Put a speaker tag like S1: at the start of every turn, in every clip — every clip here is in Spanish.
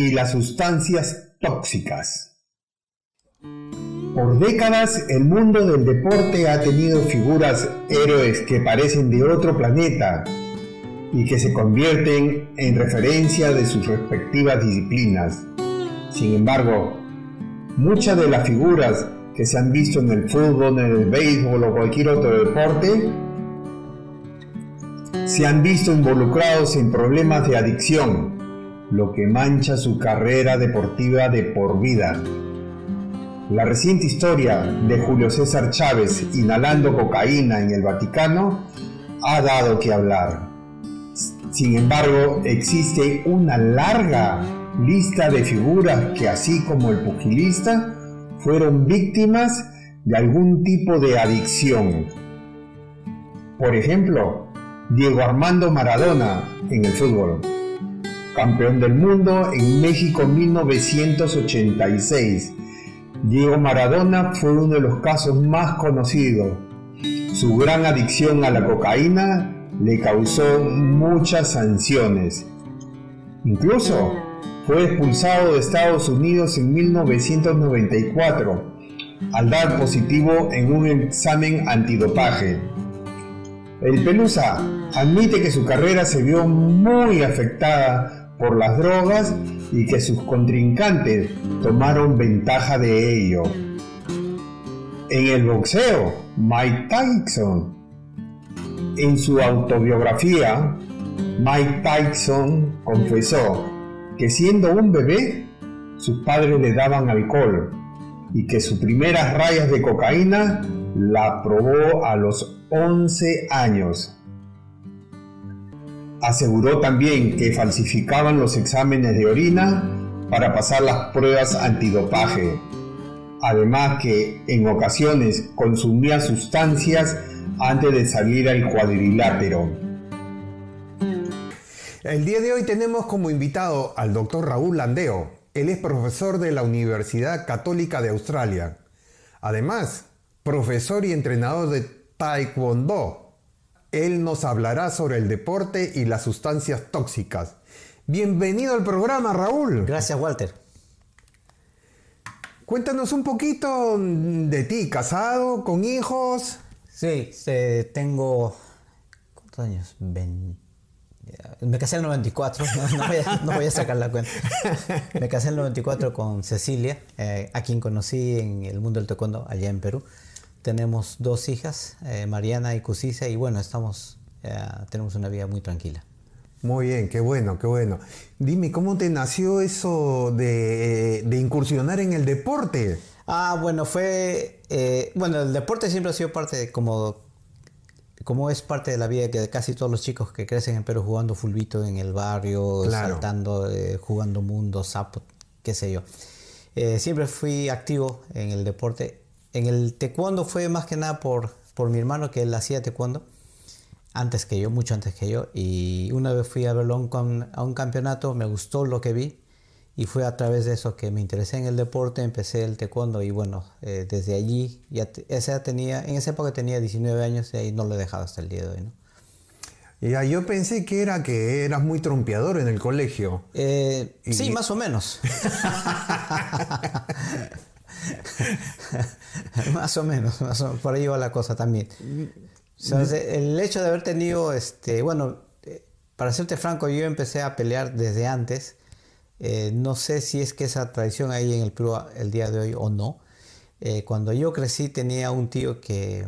S1: y las sustancias tóxicas. Por décadas el mundo del deporte ha tenido figuras héroes que parecen de otro planeta y que se convierten en referencia de sus respectivas disciplinas. Sin embargo, muchas de las figuras que se han visto en el fútbol, en el béisbol o cualquier otro deporte se han visto involucrados en problemas de adicción, lo que mancha su carrera deportiva de por vida. La reciente historia de Julio César Chávez inhalando cocaína en el Vaticano ha dado que hablar. Sin embargo, existe una larga lista de figuras que así como el pugilista fueron víctimas de algún tipo de adicción. Por ejemplo, Diego Armando Maradona en el fútbol campeón del mundo en México 1986. Diego Maradona fue uno de los casos más conocidos. Su gran adicción a la cocaína le causó muchas sanciones. Incluso fue expulsado de Estados Unidos en 1994 al dar positivo en un examen antidopaje. El Pelusa admite que su carrera se vio muy afectada por las drogas y que sus contrincantes tomaron ventaja de ello. En el boxeo, Mike Tyson. En su autobiografía, Mike Tyson confesó que siendo un bebé, sus padres le daban alcohol y que sus primeras rayas de cocaína la probó a los 11 años Aseguró también que falsificaban los exámenes de orina para pasar las pruebas antidopaje. Además que en ocasiones consumía sustancias antes de salir al cuadrilátero.
S2: El día de hoy tenemos como invitado al doctor Raúl Landeo. Él es profesor de la Universidad Católica de Australia. Además, profesor y entrenador de Taekwondo él nos hablará sobre el deporte y las sustancias tóxicas. Bienvenido al programa, Raúl.
S3: Gracias, Walter.
S2: Cuéntanos un poquito de ti, casado, con hijos.
S3: Sí, tengo... ¿Cuántos años? Me casé en el 94, no, voy a, sacar la cuenta. Me casé en el 94 con Cecilia, eh, a quien conocí en el mundo del taekwondo allá en Perú. Tenemos dos hijas, eh, Mariana y Cusisa, y bueno, estamos, eh, tenemos una vida muy tranquila.
S2: Muy bien, qué bueno, qué bueno. Dime, ¿cómo te nació eso de, incursionar en el deporte?
S3: Ah, bueno, fue, eh, bueno, el deporte siempre ha sido parte de como, como es parte de la vida de casi todos los chicos que crecen en Perú jugando fulbito en el barrio, saltando, jugando mundo, sapo, qué sé yo. siempre fui activo en el deporte en el taekwondo fue más que nada por, por mi hermano que él hacía taekwondo antes que yo, mucho antes que yo. Y una vez fui a verlo a un, campeonato, me gustó lo que vi y fue a través de eso que me interesé en el deporte, empecé el taekwondo y bueno, eh, desde allí, ya esa tenía, en esa época tenía 19 años y ahí no lo he dejado hasta el día de hoy. ¿no?
S2: Ya, yo pensé que era que eras muy trompeador en el colegio.
S3: Eh, sí, más o menos. más o menos, por ahí va la cosa también. el hecho de haber tenido, este, bueno, eh, para serte franco, yo empecé a pelear desde antes. Eh, no sé si es que esa tradición hay en el Perú el día de hoy o no. Eh, cuando yo crecí tenía un tío que,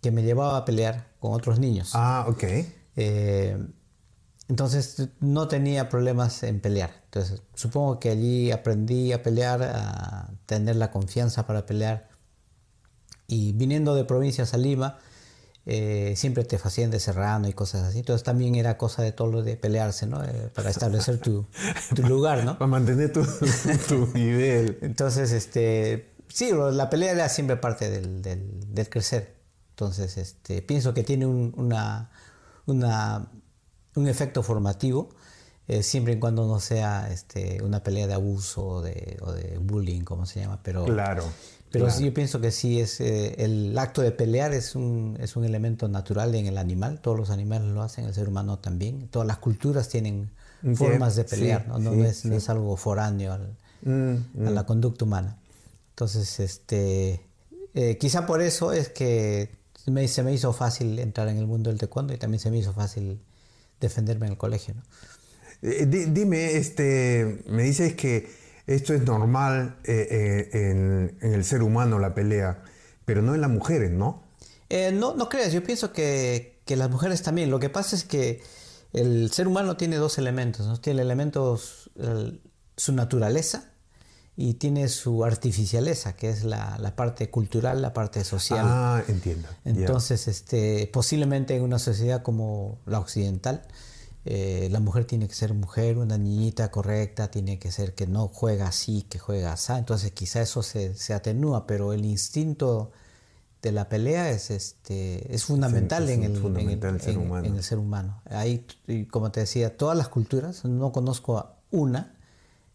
S3: que, me llevaba a pelear con otros niños.
S2: Ah, ok.
S3: Entonces no tenía problemas en pelear. Entonces supongo que allí aprendí a pelear, a tener la confianza para pelear. Y viniendo de provincias a Lima, eh, siempre te hacían de serrano y cosas así. Entonces también era cosa de todo lo de pelearse, ¿no? Eh, para establecer tu, lugar, ¿no?
S2: Para mantener tu, nivel.
S3: Entonces, este, sí, la pelea era siempre parte del, del, crecer. Entonces, este, pienso que tiene un, una, una, un efecto formativo. Eh, siempre y cuando no sea este, una pelea de abuso o de, o de bullying, como se llama, pero
S2: claro.
S3: Pero sí, yo pienso que sí, es, eh, el acto de pelear es un, es un elemento natural en el animal, todos los animales lo hacen, el ser humano también, todas las culturas tienen formas de pelear, ¿no? No, es, no, es, algo foráneo mm, a la mm. conducta humana. Entonces, este, eh, quizá por eso es que me, se me hizo fácil entrar en el mundo del taekwondo y también se me hizo fácil defenderme en el colegio. ¿no?
S2: Eh, dime, este, me dices que esto es normal eh, eh, en, el ser humano, la pelea, pero no en las mujeres, ¿no?
S3: Eh, no, no creas, yo pienso que, las mujeres también. Lo que pasa es que el ser humano tiene dos elementos, ¿no? Tiene elementos, su naturaleza y tiene su artificialeza, que es la, parte cultural, la parte social.
S2: Ah, entiendo.
S3: Entonces, este, posiblemente en una sociedad como la occidental, eh, la mujer tiene que ser mujer, una niñita correcta, tiene que ser que no juega así, que juega así. Entonces quizá eso se, atenúa, pero el instinto de la pelea es, este, es fundamental, en, el, ser humano. Ahí, como te decía, todas las culturas, no conozco una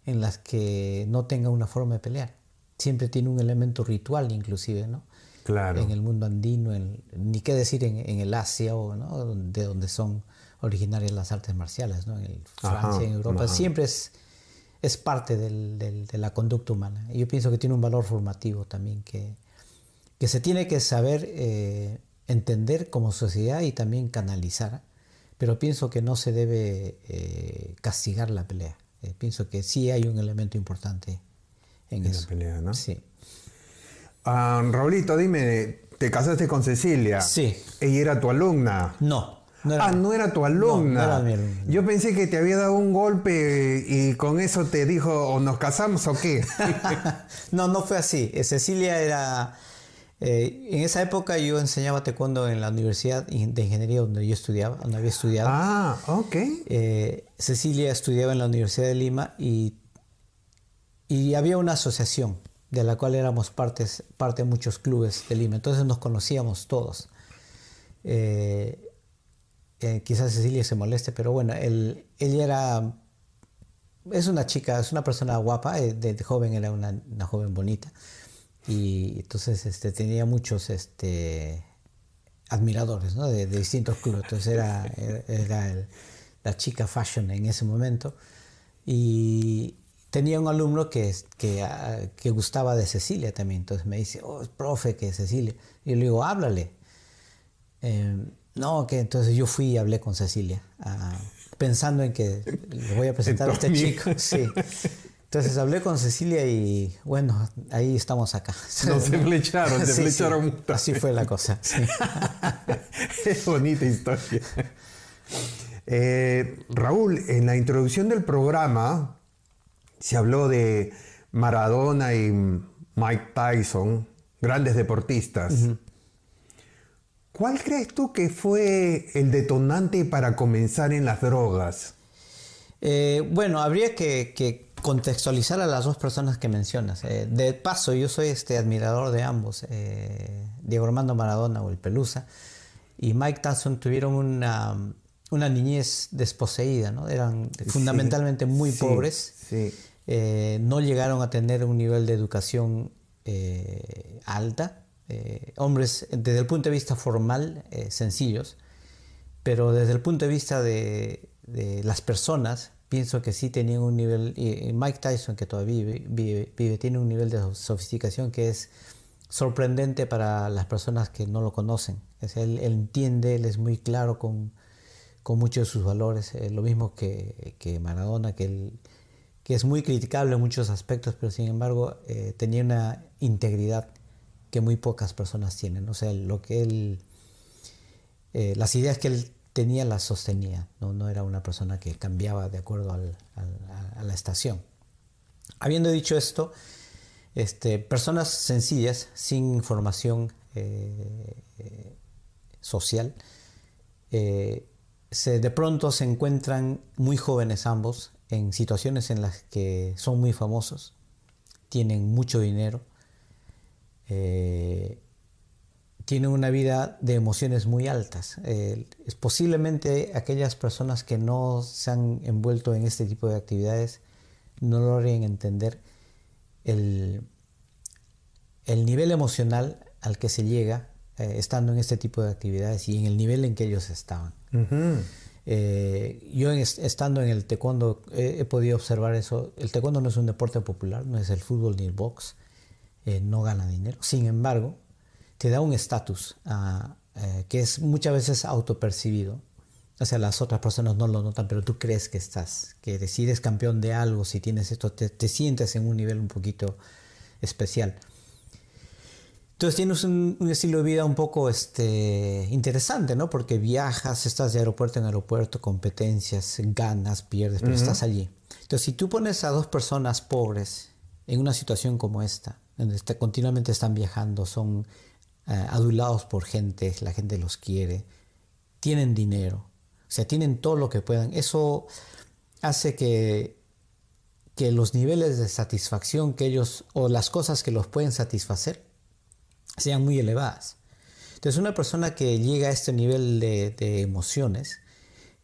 S3: en las que no tenga una forma de pelear. Siempre tiene un elemento ritual inclusive, ¿no?
S2: Claro.
S3: En el mundo andino, ni qué decir en, el Asia, o, ¿no? de donde son originarias las artes marciales, ¿no? En Francia, en Europa, siempre es, es parte de la conducta humana. Y yo pienso que tiene un valor formativo también, que, que se tiene que saber eh, entender como sociedad y también canalizar, pero pienso que no se debe eh, castigar la pelea. Eh, pienso que sí hay un elemento importante en, en
S2: la pelea, ¿no?
S3: Sí.
S2: Ah, Raulito, dime, ¿te casaste con Cecilia?
S3: Sí.
S2: ¿Ella era tu alumna?
S3: No,
S2: ah, no era tu alumna. Yo pensé que te había dado un golpe y con eso te dijo, o nos casamos o qué.
S3: no, no fue así. Eh, Cecilia era... Eh, en esa época yo enseñaba taekwondo en la Universidad de Ingeniería donde yo estudiaba, donde había estudiado.
S2: Ah, ok.
S3: Eh, Cecilia estudiaba en la Universidad de Lima y, y había una asociación de la cual éramos partes, parte de muchos clubes de Lima. Entonces nos conocíamos todos quizás Cecilia se moleste, pero bueno, él, ella era, es una chica, es una persona guapa, eh, de, joven era una, joven bonita, y entonces este, tenía muchos este, admiradores ¿no? de, distintos clubes, entonces era, era la chica fashion en ese momento, y tenía un alumno que, que, ah, que, gustaba de Cecilia también, entonces me dice, oh, profe, que Cecilia, y yo le digo, háblale. Em, no, que entonces yo fui y hablé con Cecilia, ah, pensando en que le voy a presentar a este chico. Sí. Entonces hablé con Cecilia y bueno, ahí estamos acá.
S2: No se flecharon, se flecharon.
S3: Así fue la cosa.
S2: es bonita historia. Eh, Raúl, en la introducción del programa se habló de Maradona y Mike Tyson, grandes deportistas. ¿Cuál crees tú que fue el detonante para comenzar en las drogas?
S3: Eh, bueno, habría que, contextualizar a las dos personas que mencionas. Eh, de paso, yo soy este admirador de ambos, eh, Diego Armando Maradona o el Pelusa, y Mike Tyson tuvieron una, niñez desposeída, ¿no? Eran fundamentalmente muy pobres, no llegaron a tener un nivel de educación alta eh, hombres desde el punto de vista formal eh, sencillos, pero desde el punto de vista de, las personas, pienso que sí tenían un nivel, y Mike Tyson, que todavía vive, tiene un nivel de sofisticación que es sorprendente para las personas que no lo conocen. Es, él, entiende, él es muy claro con, con muchos de sus valores, eh, lo mismo que, que Maradona, que, él, que es muy criticable en muchos aspectos, pero sin embargo tenía una integridad que muy pocas personas tienen. O sea, lo que él, eh, las ideas que él tenía las sostenía, ¿no? no era una persona que cambiaba de acuerdo a la estación. Habiendo dicho esto, este, personas sencillas, sin formación eh, social, eh, se, de pronto se encuentran muy jóvenes ambos en situaciones en las que son muy famosos, tienen mucho dinero, eh, tienen una vida de emociones muy altas. es posiblemente aquellas personas que no se han envuelto en este tipo de actividades no logren entender el, el nivel emocional al que se llega eh, estando en este tipo de actividades y en el nivel en que ellos estaban. Eh, yo estando en el taekwondo he podido observar eso. El taekwondo no es un deporte popular, no es el fútbol ni el box, eh, no gana dinero. Sin embargo, te da un estatus ah, que es muchas veces autopercibido. O sea, las otras personas no lo notan, pero tú crees que estás, que decides campeón de algo, si tienes esto, te, te sientes en un nivel un poquito especial. Entonces tienes un, estilo de vida un poco este, interesante, ¿no? Porque viajas, estás de aeropuerto en aeropuerto, competencias, ganas, pierdes, pero estás allí. Entonces, si tú pones a dos personas pobres en una situación como esta, donde continuamente están viajando, son eh, adulados por gente, la gente los quiere, tienen dinero, o sea, tienen todo lo que puedan, eso hace que, que los niveles de satisfacción que ellos, o las cosas que los pueden satisfacer, sean muy elevadas. Entonces una persona que llega a este nivel de, emociones,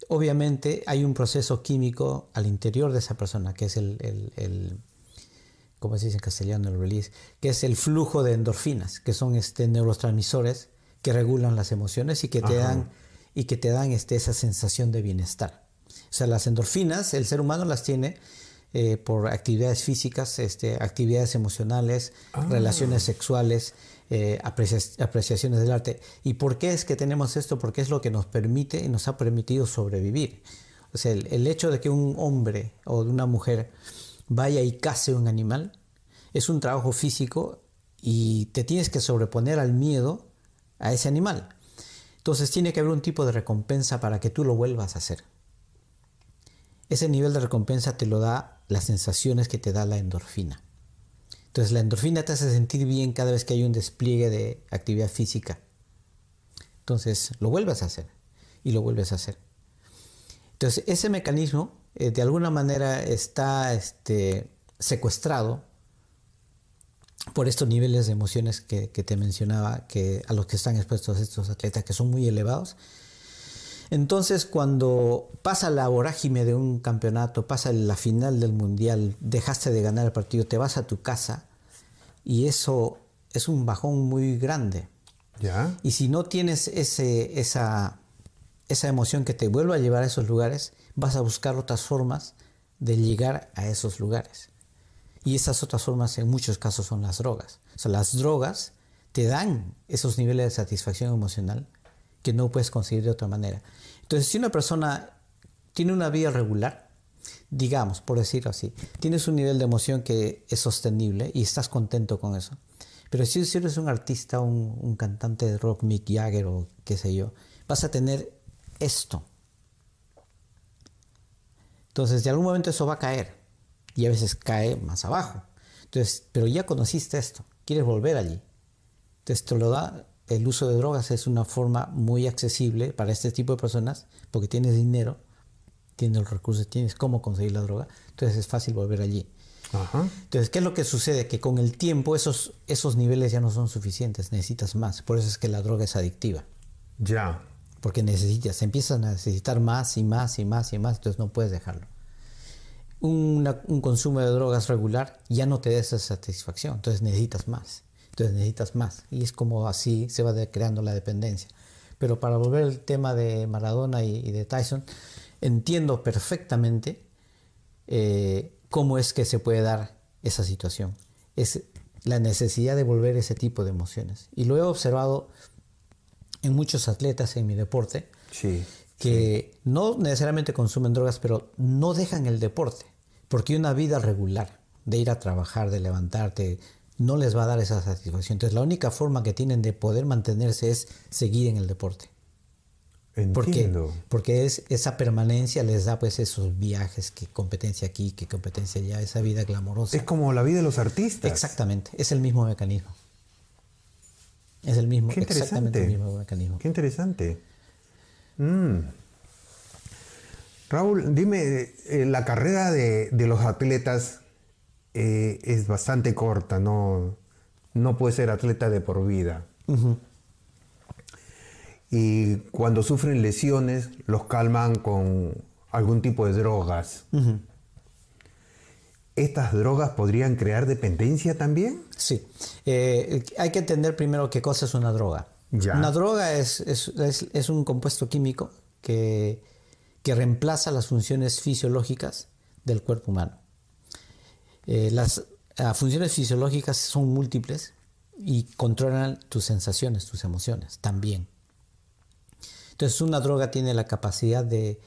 S3: obviamente hay un proceso químico al interior de esa persona, que es el, el, ¿cómo se dice en castellano? El release, que es el flujo de endorfinas, que son este, neurotransmisores que regulan las emociones y que te dan, y que te dan este, esa sensación de bienestar. O sea, las endorfinas, el ser humano las tiene eh, por actividades físicas, este, actividades emocionales, ah. relaciones sexuales, eh, apreciaciones del arte. ¿Y por qué es que tenemos esto? Porque es lo que nos permite y nos ha permitido sobrevivir. O sea, el, hecho de que un hombre o de una mujer vaya y case un animal es un trabajo físico y te tienes que sobreponer al miedo a ese animal. Entonces tiene que haber un tipo de recompensa para que tú lo vuelvas a hacer. Ese nivel de recompensa te lo da las sensaciones que te da la endorfina. Entonces la endorfina te hace sentir bien cada vez que hay un despliegue de actividad física. Entonces lo vuelves a hacer y lo vuelves a hacer. Entonces ese mecanismo eh, de alguna manera está este, secuestrado por estos niveles de emociones que, te mencionaba, que, a los que están expuestos estos atletas, que son muy elevados. Entonces, cuando pasa la vorágine de un campeonato, pasa la final del mundial, dejaste de ganar el partido, te vas a tu casa y eso es un bajón muy grande.
S2: ¿Ya?
S3: Y si no tienes ese, esa, esa emoción que te vuelva a llevar a esos lugares, vas a buscar otras formas de llegar a esos lugares. Y esas otras formas en muchos casos son las drogas. O sea, las drogas te dan esos niveles de satisfacción emocional que no puedes conseguir de otra manera. Entonces, si una persona tiene una vida regular, digamos, por decirlo así, tienes un nivel de emoción que es sostenible y estás contento con eso. Pero si, eres un artista, un, cantante de rock, Mick Jagger o qué sé yo, vas a tener esto. Entonces, de algún momento eso va a caer y a veces cae más abajo. Entonces, pero ya conociste esto, quieres volver allí. Entonces, te lo da el uso de drogas es una forma muy accesible para este tipo de personas porque tienes dinero, tienes los recursos, tienes cómo conseguir la droga, entonces es fácil volver allí. Entonces, ¿qué es lo que sucede? Que con el tiempo esos, esos niveles ya no son suficientes, necesitas más. Por eso es que la droga es adictiva.
S2: Ya.
S3: Porque necesitas, empiezan a necesitar más y más y más y más, entonces no puedes dejarlo. un consumo de drogas regular ya no te da esa satisfacción, entonces necesitas más. Entonces necesitas más. Y es como así se va creando la dependencia. Pero para volver al tema de Maradona y, de Tyson, entiendo perfectamente eh, cómo es que se puede dar esa situación. Es la necesidad de volver ese tipo de emociones. Y lo he observado en muchos atletas en mi deporte, que no necesariamente consumen drogas, pero no dejan el deporte, porque una vida regular de ir a trabajar, de levantarte, no les va a dar esa satisfacción. Entonces la única forma que tienen de poder mantenerse es seguir en el deporte.
S2: Entiendo.
S3: Porque es, esa permanencia les da pues esos viajes, que competencia aquí, que competencia allá, esa vida glamorosa.
S2: Es como la vida de los artistas.
S3: Exactamente, es el mismo mecanismo. Es el mismo,
S2: Qué
S3: exactamente el mismo mecanismo.
S2: Qué interesante. Mm. Raúl, dime, eh, la carrera de, los atletas eh, es bastante corta, no, no puede ser atleta de por vida. Y cuando sufren lesiones, los calman con algún tipo de drogas. ¿Estas drogas podrían crear dependencia también?
S3: Sí. Eh, hay que entender primero qué cosa es una droga. Una droga es, es, un compuesto químico que, que, reemplaza las funciones fisiológicas del cuerpo humano. Eh, las funciones fisiológicas son múltiples y controlan tus sensaciones, tus emociones también. Entonces una droga tiene la capacidad de,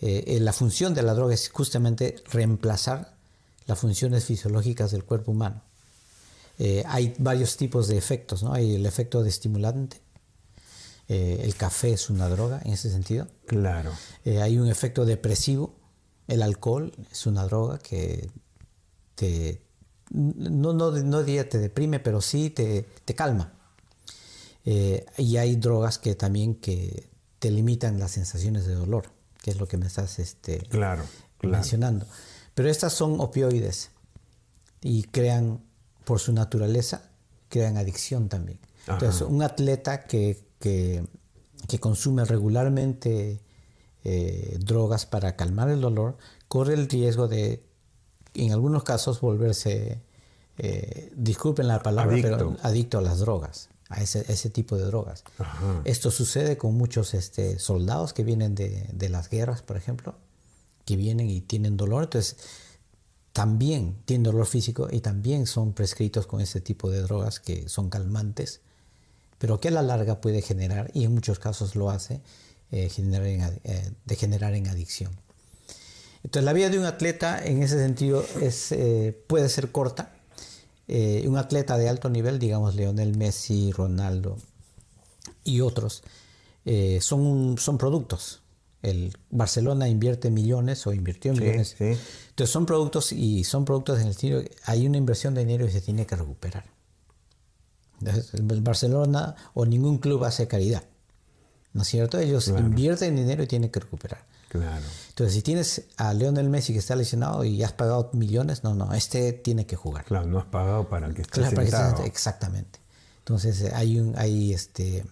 S3: eh, la función de la droga es justamente reemplazar las funciones fisiológicas del cuerpo humano. Eh, hay varios tipos de efectos, ¿no? Hay el efecto de estimulante. Eh, el café es una droga en ese sentido.
S2: Claro.
S3: hay un efecto depresivo. El alcohol es una droga que te, no, no, no diría te deprime, pero sí te, te calma. y hay drogas que también que te limitan las sensaciones de dolor, que es lo que me estás este,
S2: claro,
S3: mencionando. Pero estas son opioides y crean, por su naturaleza, crean adicción también. Entonces, un atleta que, que, consume regularmente eh, drogas para calmar el dolor, corre el riesgo de, en algunos casos, volverse, eh, disculpen la palabra, pero adicto a las drogas a ese, tipo de drogas. Esto sucede con muchos este, soldados que vienen de, las guerras, por ejemplo, que vienen y tienen dolor, entonces también tienen dolor físico y también son prescritos con ese tipo de drogas que son calmantes, pero que a la larga puede generar, y en muchos casos lo hace, eh, generar eh, degenerar en adicción. Entonces la vida de un atleta en ese sentido es, eh, puede ser corta, eh, un atleta de alto nivel, digamos Leonel Messi, Ronaldo y otros, eh, son, son productos. El Barcelona invierte millones o invirtió millones. Entonces son productos y son productos en el estilo, hay una inversión de dinero y se tiene que recuperar. el Barcelona o ningún club hace caridad. ¿No es cierto? Ellos invierten dinero y tienen que recuperar.
S2: Claro.
S3: Entonces, si tienes a Lionel Messi que está lesionado y has pagado millones, no, no, este tiene que jugar.
S2: Claro, no has pagado para que esté claro,
S3: exactamente. Entonces, hay un, hay este,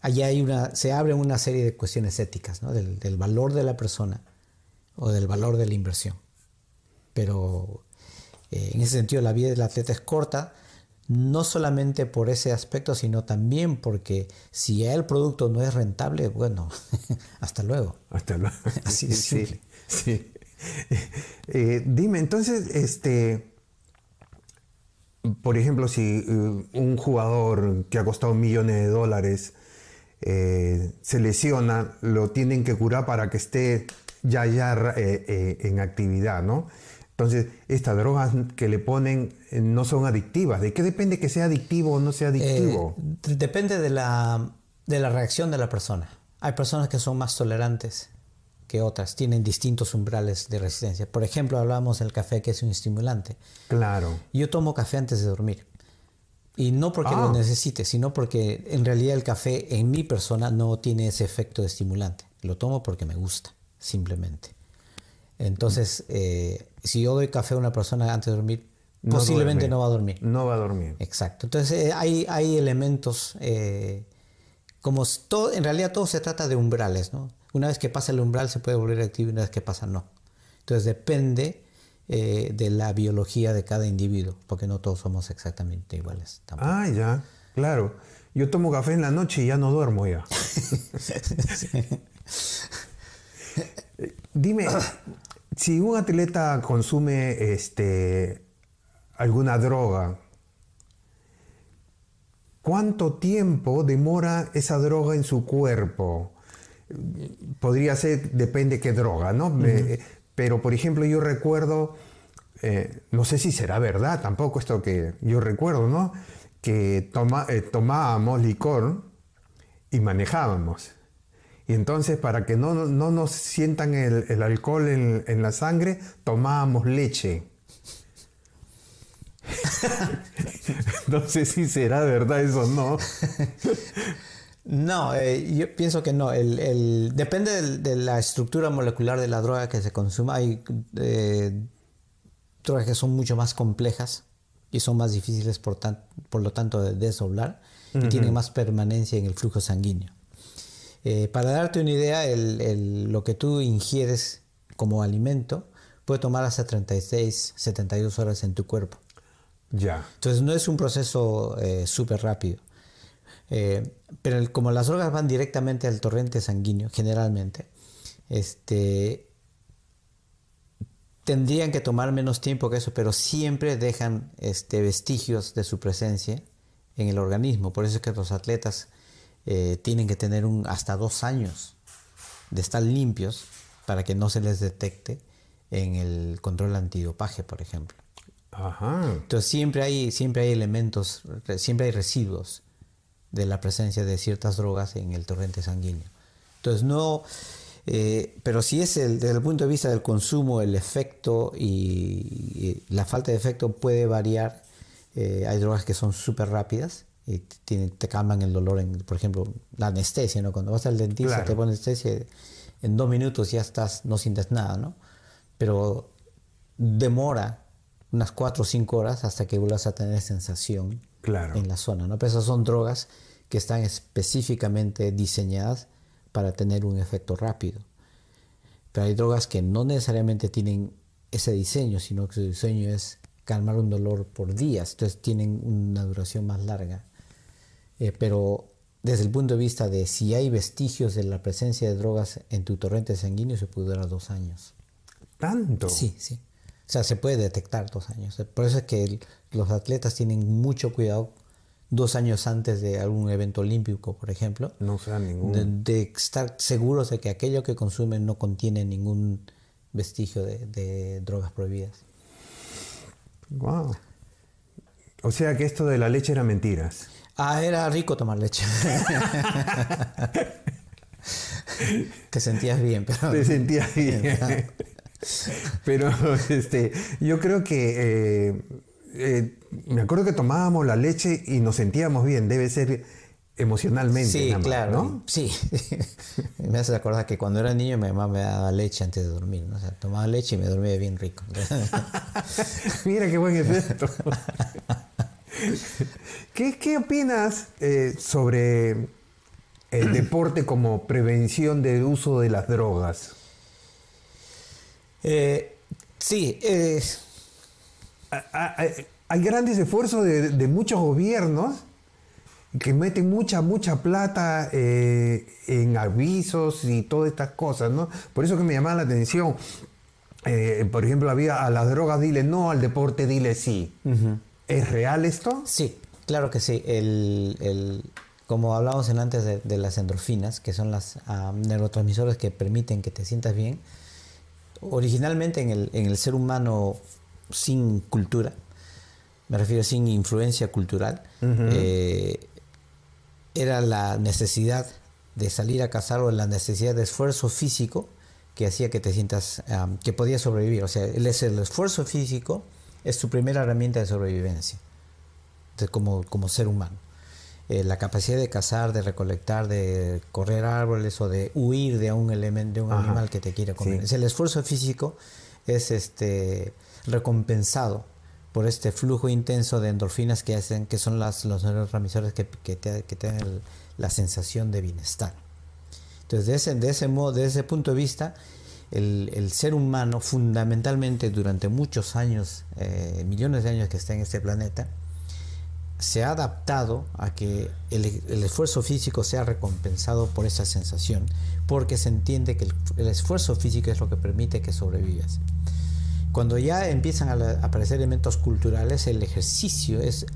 S3: allá hay una, se abre una serie de cuestiones éticas, ¿no? Del, del valor de la persona o del valor de la inversión. Pero eh, en ese sentido, la vida del atleta es corta, no solamente por ese aspecto, sino también porque si el producto no es rentable, bueno, hasta luego.
S2: Hasta luego.
S3: Así de
S2: simple. Sí. Eh, dime, entonces, este, por ejemplo, si eh, un jugador que ha costado millones de dólares eh, se lesiona, lo tienen que curar para que esté ya, ya en actividad, ¿no? Entonces, estas drogas que le ponen eh, no son adictivas. ¿De qué depende que sea adictivo o no sea adictivo?
S3: Eh, depende de la, de la reacción de la persona. Hay personas que son más tolerantes que otras, tienen distintos umbrales de resistencia. Por ejemplo, hablamos del café que es un estimulante.
S2: Claro.
S3: Yo tomo café antes de dormir. Y no porque lo ah. necesite, sino porque en realidad el café en mi persona no tiene ese efecto de estimulante. Lo tomo porque me gusta, simplemente. Entonces, eh, si yo doy café a una persona antes de dormir, posiblemente no va a dormir.
S2: No va a dormir.
S3: Exacto. Entonces, eh, hay, hay elementos, eh, como todo, en realidad todo se trata de umbrales, ¿no? Una vez que pasa el umbral se puede volver activo y una vez que pasa no. Entonces, depende de la biología de cada individuo, porque no todos somos exactamente iguales.
S2: Ah, ya, claro. Yo tomo café en la noche y ya no duermo ya. Dime, si un atleta consume este, alguna droga, ¿cuánto tiempo demora esa droga en su cuerpo? Podría ser, depende qué droga, ¿no? Pero, por ejemplo, yo recuerdo, eh, no sé si será verdad tampoco esto que yo recuerdo, ¿no? Que eh, tomábamos licor y manejábamos. Y entonces, para que no, nos sientan el, alcohol en, la sangre, tomábamos leche. no sé si será verdad eso o no.
S3: No, eh, yo pienso que no. El, depende de la estructura molecular de la droga que se consuma. Hay eh, drogas que son mucho más complejas y son más difíciles por, por lo tanto de desdoblar y tienen más permanencia en el flujo sanguíneo. Eh, para darte una idea, lo que tú ingieres como alimento puede tomar hasta 36, 72 horas en tu cuerpo.
S2: Ya.
S3: Entonces no es un proceso súper rápido. Eh, pero como las drogas van directamente al torrente sanguíneo, generalmente, este, tendrían que tomar menos tiempo que eso, pero siempre dejan este, vestigios de su presencia en el organismo. Por eso es que los atletas eh, tienen que tener un, hasta dos años de estar limpios para que no se les detecte en el control antidopaje, por ejemplo. Entonces siempre hay, siempre hay elementos, siempre hay residuos de la presencia de ciertas drogas en el torrente sanguíneo. Entonces no, eh, pero si es el, desde el punto de vista del consumo, el efecto y, la falta de efecto puede variar. Eh, hay drogas que son súper rápidas y te calman el dolor, en, por ejemplo, la anestesia, ¿no? Cuando vas al dentista te pones anestesia, en dos minutos ya estás, no sientes nada, ¿no? Pero demora unas cuatro o cinco horas hasta que vuelvas a tener sensación en la zona. ¿no? Pero esas son drogas que están específicamente diseñadas para tener un efecto rápido. Pero hay drogas que no necesariamente tienen ese diseño, sino que su diseño es calmar un dolor por días, entonces tienen una duración más larga. Eh, pero desde el punto de vista de si hay vestigios de la presencia de drogas en tu torrente sanguíneo, se puede durar dos años.
S2: ¿Tanto?
S3: Sí, sí. O sea, se puede detectar dos años. Por eso es que los atletas tienen mucho cuidado dos años antes de algún evento olímpico, por ejemplo.
S2: No sea ningún.
S3: De, estar seguros de que aquello que consumen no contiene ningún vestigio de, drogas prohibidas.
S2: Wow. O sea que esto de la leche era mentiras.
S3: Ah, era rico tomar leche. Te sentías bien, pero.
S2: Te sentías bien. Pero este, yo creo que eh, eh, me acuerdo que tomábamos la leche y nos sentíamos bien. Debe ser emocionalmente.
S3: Sí, claro. ¿no? Sí. me hace acordar que cuando era niño mi mamá me daba leche antes de dormir. O sea, tomaba leche y me dormía bien rico.
S2: Mira qué buen efecto. ¿Qué, ¿Qué, opinas eh, sobre el deporte como prevención del uso de las drogas?
S3: Eh, sí,
S2: hay grandes esfuerzos de, muchos gobiernos que meten mucha, mucha plata eh, en avisos y todas estas cosas, ¿no? Por eso que me llama la atención. Eh, por ejemplo, había a las drogas dile no, al deporte dile sí. ¿Es real esto?
S3: Sí, claro que sí. El, como hablábamos en antes de, las endorfinas, que son las uh, neurotransmisores que permiten que te sientas bien, originalmente en el, ser humano sin cultura, me refiero sin influencia cultural, eh, era la necesidad de salir a cazar o la necesidad de esfuerzo físico que hacía que te sientas, que podías sobrevivir. O sea, el, el esfuerzo físico es tu primera herramienta de sobrevivencia como, como ser humano. Eh, la capacidad de cazar, de recolectar, de correr árboles o de huir de un elemento, de un animal que te quiere comer. el esfuerzo físico es este recompensado por este flujo intenso de endorfinas que hacen, que son las, los neurotransmisores que, que, te, que dan la sensación de bienestar. Entonces, de ese, de ese modo, desde ese punto de vista, el, el, ser humano fundamentalmente durante muchos años, eh, millones de años que está en este planeta, se ha adaptado a que el, esfuerzo físico sea recompensado por esa sensación, porque se entiende que el, esfuerzo físico es lo que permite que sobrevivas. Cuando ya empiezan a, aparecer elementos culturales, el ejercicio es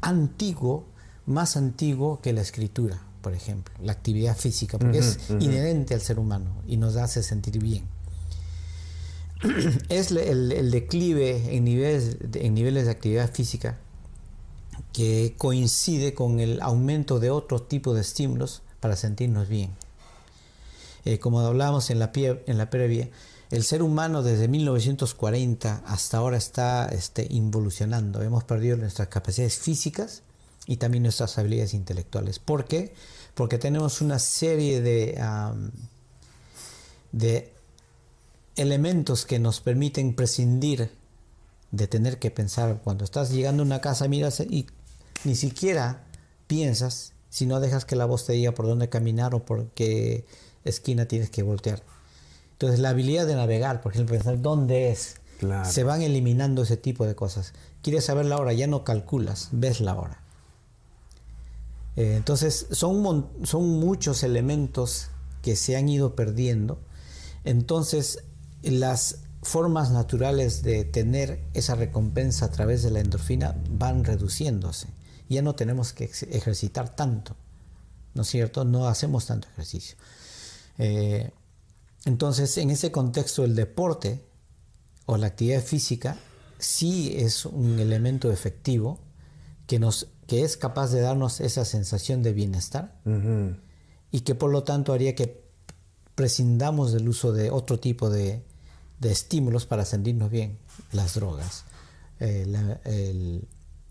S3: antiguo, más antiguo que la escritura, por ejemplo, la actividad física, porque es inherente al ser humano y nos hace sentir bien. es el, declive en niveles, en niveles de actividad física que coincide con el aumento de otro tipo de estímulos para sentirnos bien. Eh, como hablábamos en la, en la previa, el ser humano desde 1940 hasta ahora está este, involucionando. Hemos perdido nuestras capacidades físicas y también nuestras habilidades intelectuales. ¿Por qué? Porque tenemos una serie de, de elementos que nos permiten prescindir de tener que pensar. Cuando estás llegando a una casa, miras y ni siquiera piensas si no dejas que la voz te diga por dónde caminar o por qué esquina tienes que voltear. Entonces la habilidad de navegar, por ejemplo, pensar dónde es, se van eliminando ese tipo de cosas. Quieres saber la hora, ya no calculas, ves la hora. Eh, entonces son, son muchos elementos que se han ido perdiendo. Entonces las formas naturales de tener esa recompensa a través de la endorfina van reduciéndose. Ya no tenemos que ejercitar tanto, ¿no es cierto? No hacemos tanto ejercicio. Eh, entonces, en ese contexto, el deporte o la actividad física sí es un elemento efectivo que, nos, que es capaz de darnos esa sensación de bienestar y que por lo tanto haría que prescindamos del uso de otro tipo de, de estímulos para sentirnos bien, las drogas, eh, la,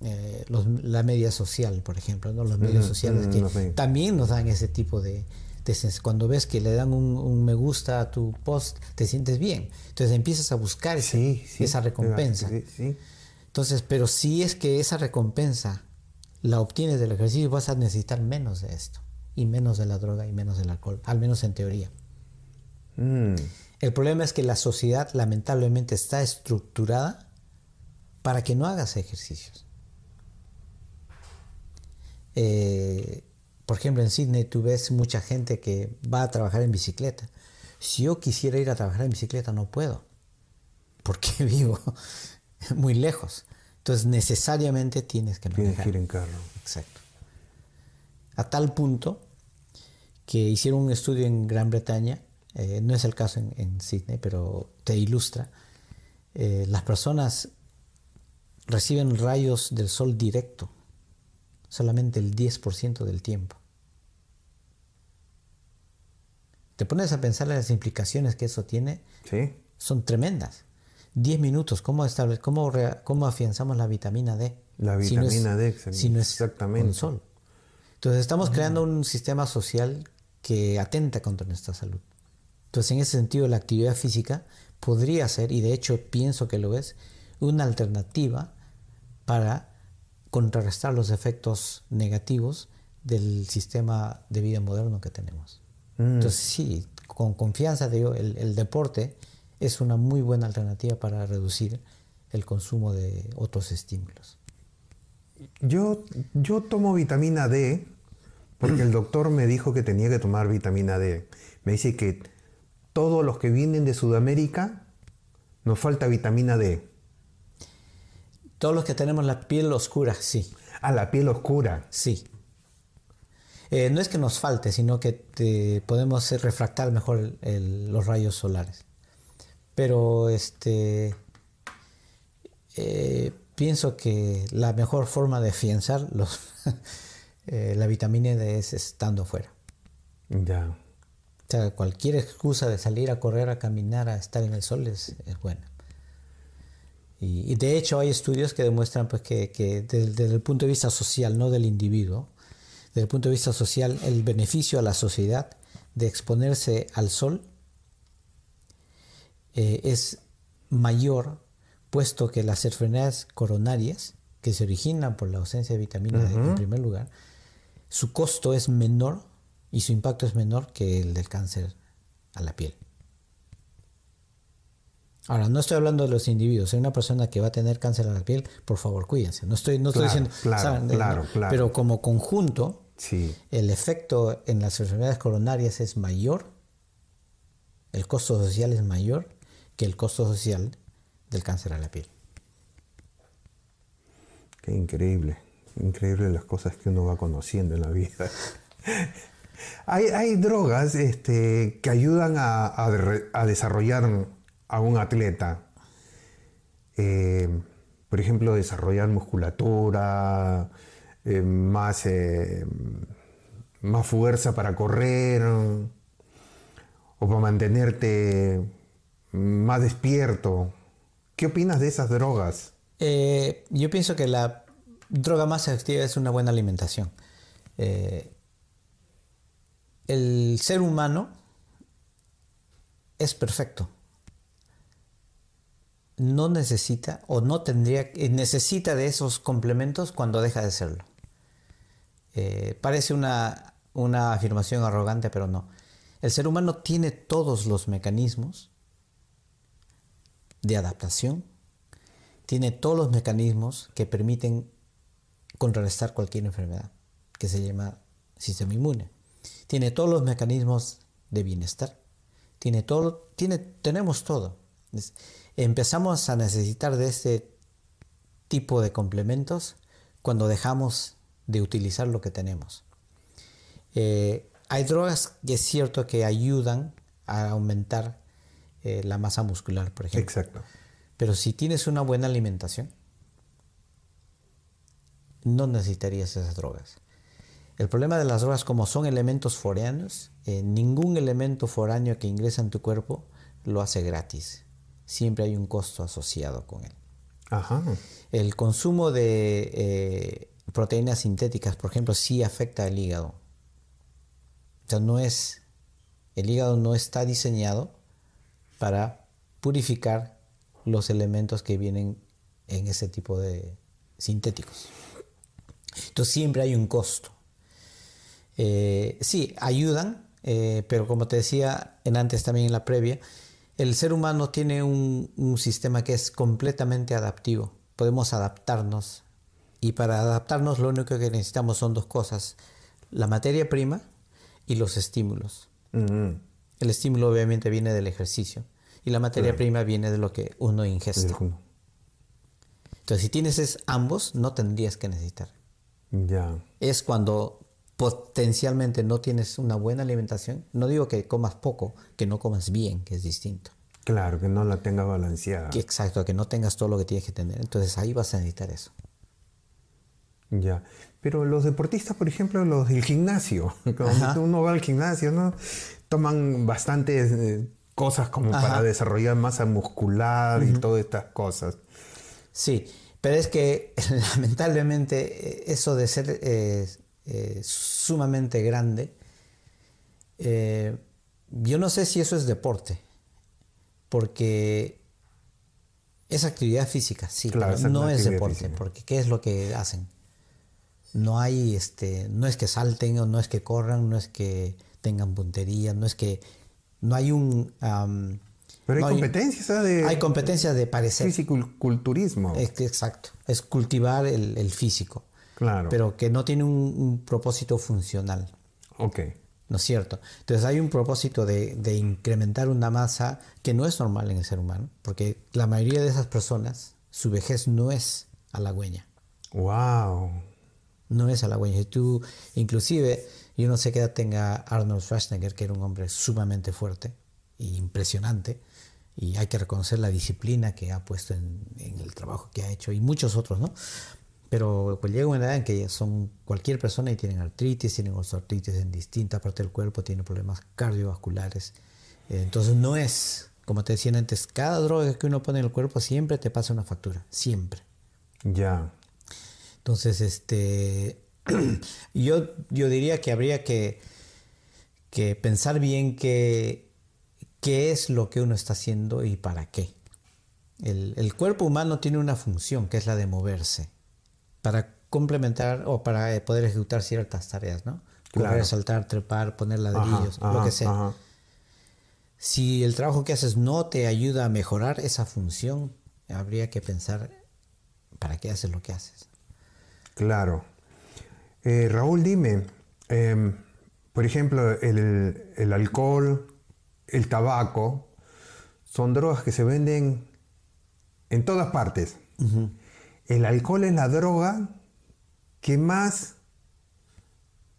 S3: eh, la, media social, por ejemplo, ¿no? los medios sociales que también nos dan ese tipo de, cuando ves que le dan un, me gusta a tu post, te sientes bien. Entonces empiezas a buscar esa recompensa. Entonces, pero si es que esa recompensa la obtienes del ejercicio, vas a necesitar menos de esto, y menos de la droga, y menos del alcohol, al menos en teoría. Mm. El problema es que la sociedad lamentablemente está estructurada para que no hagas ejercicios. Eh, por ejemplo, en Sydney tú ves mucha gente que va a trabajar en bicicleta. Si yo quisiera ir a trabajar en bicicleta, no puedo, porque vivo muy lejos. Entonces, necesariamente tienes que
S2: Tienes que ir en carro.
S3: Exacto. A tal punto que hicieron un estudio en Gran Bretaña eh, no es el caso en, Sydney, pero te ilustra. Eh, las personas reciben rayos del sol directo solamente el 10% del tiempo. Te pones a pensar en las implicaciones que eso tiene.
S2: Sí.
S3: Son tremendas. 10 minutos, ¿cómo, cómo, ¿cómo afianzamos la vitamina D?
S2: La vitamina D,
S3: si no es exactamente. Con sol. Entonces estamos creando un sistema social que atenta contra nuestra salud. Entonces, en ese sentido, la actividad física podría ser, y de hecho pienso que lo es, una alternativa para contrarrestar los efectos negativos del sistema de vida moderno que tenemos. Mm. Entonces, sí, con confianza digo, el, el deporte es una muy buena alternativa para reducir el consumo de otros estímulos.
S2: Yo, yo tomo vitamina D porque el doctor me dijo que tenía que tomar vitamina D. Me dice que todos los que vienen de Sudamérica, nos falta vitamina D.
S3: Todos los que tenemos la piel oscura, sí.
S2: Ah, la piel oscura.
S3: Sí. Eh, no es que nos falte, sino que podemos refractar mejor los rayos solares. Pero este, eh, pienso que la mejor forma de afianzar los, eh, la vitamina D es estando afuera.
S2: Ya
S3: cualquier excusa de salir a correr, a caminar, a estar en el sol es, buena. Y, de hecho hay estudios que demuestran pues, que, desde, el punto de vista social, no del individuo, desde el punto de vista social, el beneficio a la sociedad de exponerse al sol eh, es mayor, puesto que las enfermedades coronarias, que se originan por la ausencia de vitamina D en primer lugar, su costo es menor y su impacto es menor que el del cáncer a la piel. Ahora, no estoy hablando de los individuos. Hay una persona que va a tener cáncer a la piel, por favor, cuídense. No estoy, no estoy diciendo.
S2: Claro, claro, claro,
S3: Pero como conjunto, el efecto en las enfermedades coronarias es mayor, el costo social es mayor que el costo social del cáncer a la piel.
S2: Qué increíble. Increíble las cosas que uno va conociendo en la vida. Hay, drogas este, que ayudan a, desarrollar a un atleta. Eh, por ejemplo, desarrollar musculatura, eh, más, eh, más fuerza para correr o para mantenerte más despierto. ¿Qué opinas de esas drogas?
S3: Yo pienso que la droga más efectiva es una buena alimentación. El ser humano es perfecto. No necesita o no tendría, necesita de esos complementos cuando deja de serlo. Eh, parece una, una afirmación arrogante, pero no. El ser humano tiene todos los mecanismos de adaptación, tiene todos los mecanismos que permiten contrarrestar cualquier enfermedad, que se llama sistema inmune. Tiene todos los mecanismos de bienestar, tiene todo, tiene, tenemos todo. Empezamos a necesitar de este tipo de complementos cuando dejamos de utilizar lo que tenemos. Eh, hay drogas que es cierto que ayudan a aumentar eh, la masa muscular, por ejemplo.
S2: Exacto.
S3: Pero si tienes una buena alimentación, no necesitarías esas drogas. El problema de las drogas, como son elementos foráneos, eh, ningún elemento foráneo que ingresa en tu cuerpo lo hace gratis. Siempre hay un costo asociado con él.
S2: Ajá.
S3: El consumo de eh, proteínas sintéticas, por ejemplo, sí afecta al hígado. O sea, no es, el hígado no está diseñado para purificar los elementos que vienen en ese tipo de sintéticos. Entonces siempre hay un costo. Eh, sí, ayudan, eh, pero como te decía en antes también en la previa, el ser humano tiene un, un sistema que es completamente adaptivo. Podemos adaptarnos y para adaptarnos lo único que necesitamos son dos cosas, la materia prima y los estímulos. El estímulo obviamente viene del ejercicio y la materia prima viene de lo que uno ingesta. Entonces, si tienes es ambos, no tendrías que necesitar.
S2: Ya.
S3: Es cuando potencialmente no tienes una buena alimentación. No digo que comas poco, que no comas bien, que es distinto.
S2: Claro, que no la tengas balanceada.
S3: exacto, que no tengas todo lo que tienes que tener. Entonces ahí vas a necesitar eso.
S2: Ya. Pero los deportistas, por ejemplo, los del gimnasio, cuando uno va al gimnasio, ¿no? Toman bastantes eh, cosas como para desarrollar masa muscular y todas estas cosas.
S3: Sí, pero es que lamentablemente eh, eso de ser eh, sumamente grande, yo no sé si eso es deporte, porque es actividad física, sí, claro, no es deporte, porque ¿qué es lo que hacen? no hay, este, no es que salten o no es que corran, no es que tengan puntería, no es que, no hay un...
S2: pero hay competencias, De,
S3: hay competencias de parecer.
S2: Fisiculturismo.
S3: exacto, es cultivar el, físico.
S2: Claro.
S3: Pero que no tiene un, propósito funcional.
S2: Ok.
S3: ¿No es cierto? Entonces hay un propósito de, de, incrementar una masa que no es normal en el ser humano, porque la mayoría de esas personas, su vejez no es halagüeña.
S2: ¡Wow!
S3: no es halagüeño. Si tú, inclusive, yo no sé qué edad tenga Arnold Schwarzenegger, que era un hombre sumamente fuerte e impresionante, y hay que reconocer la disciplina que ha puesto en, el trabajo que ha hecho, y muchos otros, ¿no? Pero pues llega una edad en que son cualquier persona y tienen artritis, tienen osteoartritis en distintas partes del cuerpo, tienen problemas cardiovasculares. Entonces no es, como te decía antes, cada droga que uno pone en el cuerpo siempre te pasa una factura, siempre.
S2: Ya.
S3: Entonces, este, yo, yo diría que habría que, que pensar bien qué, qué es lo que uno está haciendo y para qué. El, cuerpo humano tiene una función que es la de moverse para complementar o para poder ejecutar ciertas tareas, ¿no? Correr, saltar, trepar, poner ladrillos, lo que sea. Si el trabajo que haces no te ayuda a mejorar esa función, habría que pensar para qué haces lo que haces.
S2: Claro. Eh, Raúl, dime, em, por ejemplo, el, alcohol, el tabaco, son drogas que se venden en todas partes. El alcohol es la droga que más